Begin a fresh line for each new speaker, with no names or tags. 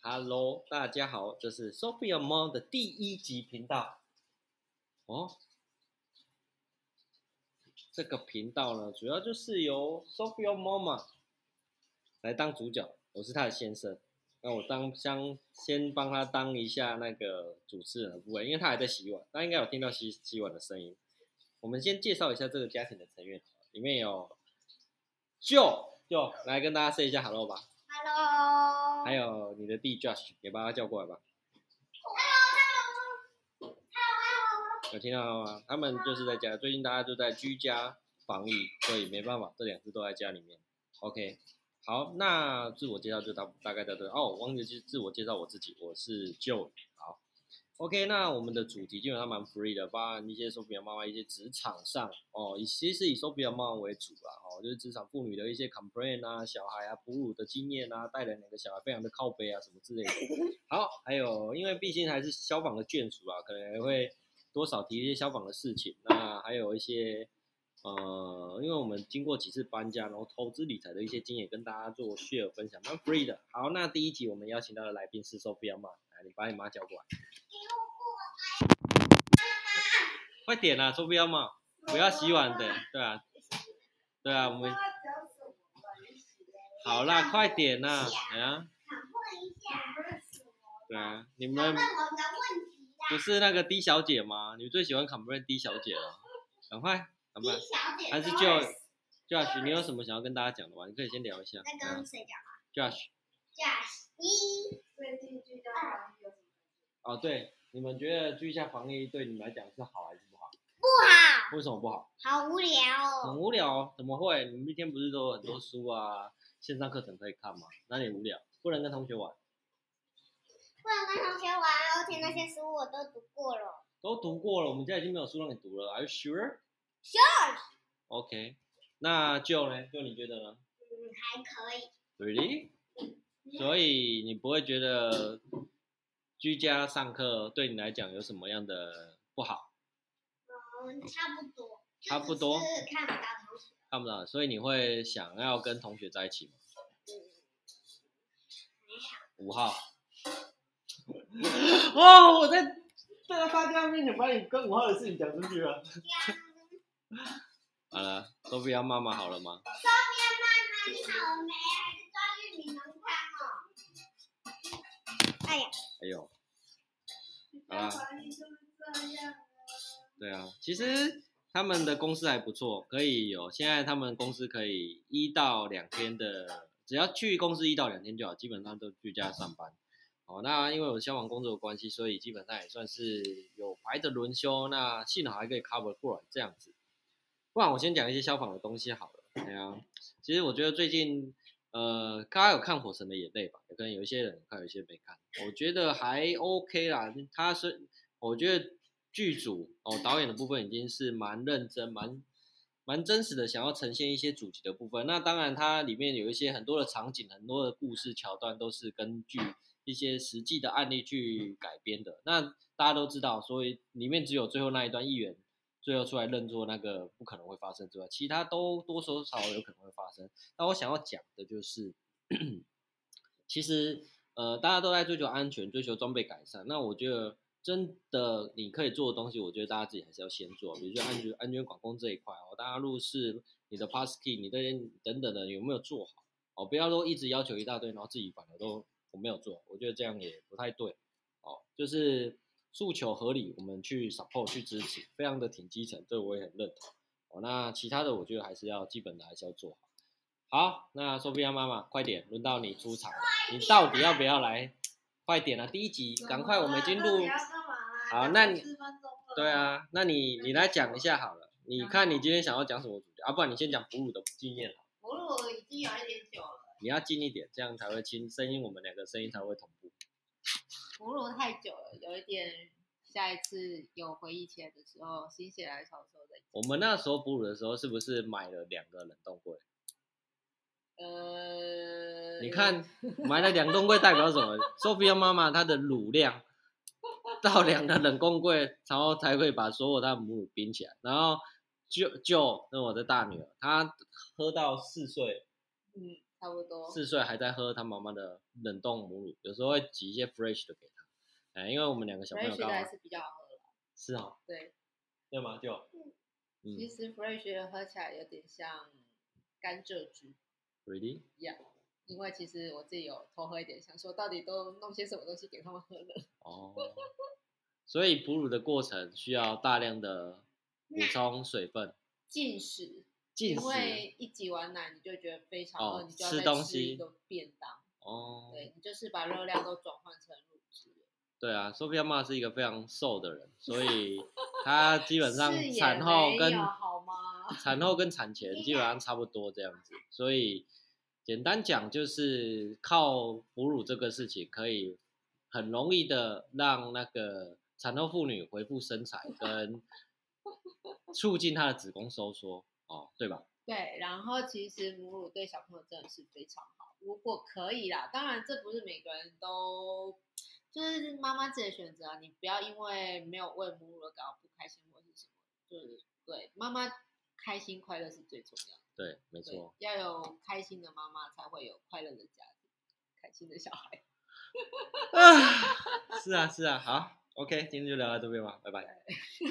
Hello，大家好，这是 Sophia Mom 的第一集频道。哦，这个频道呢，主要就是由 Sophia Mama 来当主角，我是他的先生。那我当先先帮他当一下那个主持人的部分，因为他还在洗碗，他应该有听到洗洗碗的声音。我们先介绍一下这个家庭的成员，里面有 Joe，就来跟大家 say 一下 Hello 吧。
Hello，
还有你的弟 Josh，也把他叫过来吧。有听到吗？他们就是在家，最近大家都在居家防疫，所以没办法，这两只都在家里面。OK，好，那自我介绍就大大概到这。哦，忘记自自我介绍我自己，我是 Joe。好，OK，那我们的主题基本上蛮 free 的，包含一些 Sophia 妈妈一些职场上哦，以其实以 Sophia 妈妈为主啦，哦，就是职场妇女的一些 complain 啊，小孩啊哺乳的经验啊，带了两个小孩非常的靠背啊什么之类的。好，还有因为毕竟还是消防的眷属啊，可能会多少提一些消防的事情。那还有一些呃，因为我们经过几次搬家，然后投资理财的一些经验跟大家做 share 分享，蛮 free 的。好，那第一集我们邀请到的来宾是 Sophia 妈，来，你把你妈叫过来，快点啊，Sophia 妈，不要洗碗的，对啊，对啊，我们。好啦，快点啦，哎呀，对啊，你们不是那个 D 小姐吗？你最喜欢 complain D 小姐了，赶快，赶快。还是
跟
Joe Josh，你有什么想要跟大家讲的吗？你可以先聊一下。
在跟谁讲
啊
？Josh，？Josh，一，
最近居家防疫有什么？
哦，对，你们觉得居家防疫对你们来讲是好还是不好？
不好，
为什么不好？
好无聊
很
哦。
无聊哦，怎么会？你们一天不是都有很多书啊，线上课程可以看吗？哪里无聊？不能跟同学玩，
不能跟同学玩，而且那些书我都读过了。
都读过了，我们家已经没有书让你读了。Are you sure? Sure，OK，那 Joe 呢？就你觉得呢
嗯，还可以。
？Really？所以你不会觉得居家上课对你来讲有什么样的不好？
嗯，差不多。
差不多
看不到同学。
看不到，所以你会想要跟同学在一起吗？五号。哦，我在在大家面前把你跟五号的事情讲出去了。好了，都不要妈妈好了吗？
周边妈妈你好美，呀，
哎呦，
居家防疫就是这样啊。
对啊，其实他们的公司还不错，可以有现在他们公司可以一到两天的，只要去公司一到两天就好，基本上都居家上班。哦，那因为我消防工作的关系，所以基本上也算是有排着轮休，那幸好还可以 cover 过来这样子。不然我先讲一些消防的东西好了。对啊，其实我觉得最近，呃，大家有看《火神的眼泪》吧？有可能有一些人看，有一些没看。我觉得还 OK 啦。他是，我觉得剧组哦，导演的部分已经是蛮认真、蛮蛮真实的，想要呈现一些主题的部分。那当然，它里面有一些很多的场景、很多的故事桥段，都是根据一些实际的案例去改编的。那大家都知道，所以里面只有最后那一段议员最后出来认作那个不可能会发生之外，其他都多多少少有可能会发生。那我想要讲的就是，其实呃，大家都在追求安全，追求装备改善。那我觉得真的你可以做的东西，我觉得大家自己还是要先做，比如说安全安全管控这一块哦，大家入室你的 pass key，你的等等的有没有做好哦？不要都一直要求一大堆，然后自己反而都我没有做，我觉得这样也不太对哦。就是诉求合理，我们去 support 去支持，非常的挺基层，这我也很认同哦。那其他的我觉得还是要基本的还是要做好。好，那索菲亚妈妈，快点，轮到你出场了，你到底要不要来？快点啊！第一集，赶快，我们已经录？好那你对，啊，那你你来讲一下好了。你看你今天想要讲什么主题啊？不然你先讲哺乳的经验。
哺乳已经有一点久了，
你要近一点，这样才会亲，声音我们两个声音才会同步。
哺乳太久了，有一点。下一次有回忆起来的时候，心血来潮的时候再讲。
我们那时候哺乳的时候，是不是买了两个冷冻柜？
呃，
你看买了两冻柜代表什么？Sophia 妈妈她的乳量到两个冷冻柜，然后才会把所有她的母乳冰起来。然后就就那我的大女儿，她喝到四岁，
嗯，差不多。
四岁还在喝他妈妈的冷冻母乳，有时候会挤一些 fresh 的给他。哎，因为我们两个小朋友
fresh
刚好
的还是比较好喝了。
是哦，
对，
对吗？就嗯
其实 fresh 的喝起来有点像甘蔗汁
really
一样，因为其实我自己有偷喝一点，想说到底都弄些什么东西给他们喝的？
哦，所以哺乳的过程需要大量的补充水分，
进食，
进食
因为一挤完奶你就觉得非常饿，
哦
你就要
吃
一个便当，
哦，
对你就是把热量都转换成乳汁。
对啊，Sophia 妈是一个非常瘦的人，所以 她基本上产后跟
好吗？
产后跟产前基本上差不多这样子，所以简单讲就是靠哺乳这个事情，可以很容易的让那个产后妇女恢复身材，跟促进她的子宫收缩，哦，对吧？
对，然后其实母乳对小朋友真的是非常好，如果可以啦，当然这不是每个人都，就是妈妈自己的选择啊，你不要因为没有喂母乳而感到不开心或是什么，就是对妈妈开心快乐是最重要的，
对，没错。，
要有开心的妈妈才会有快乐的家庭，开心的小孩。
啊，是啊，是啊，好，OK，今天就聊到这边吧，拜拜。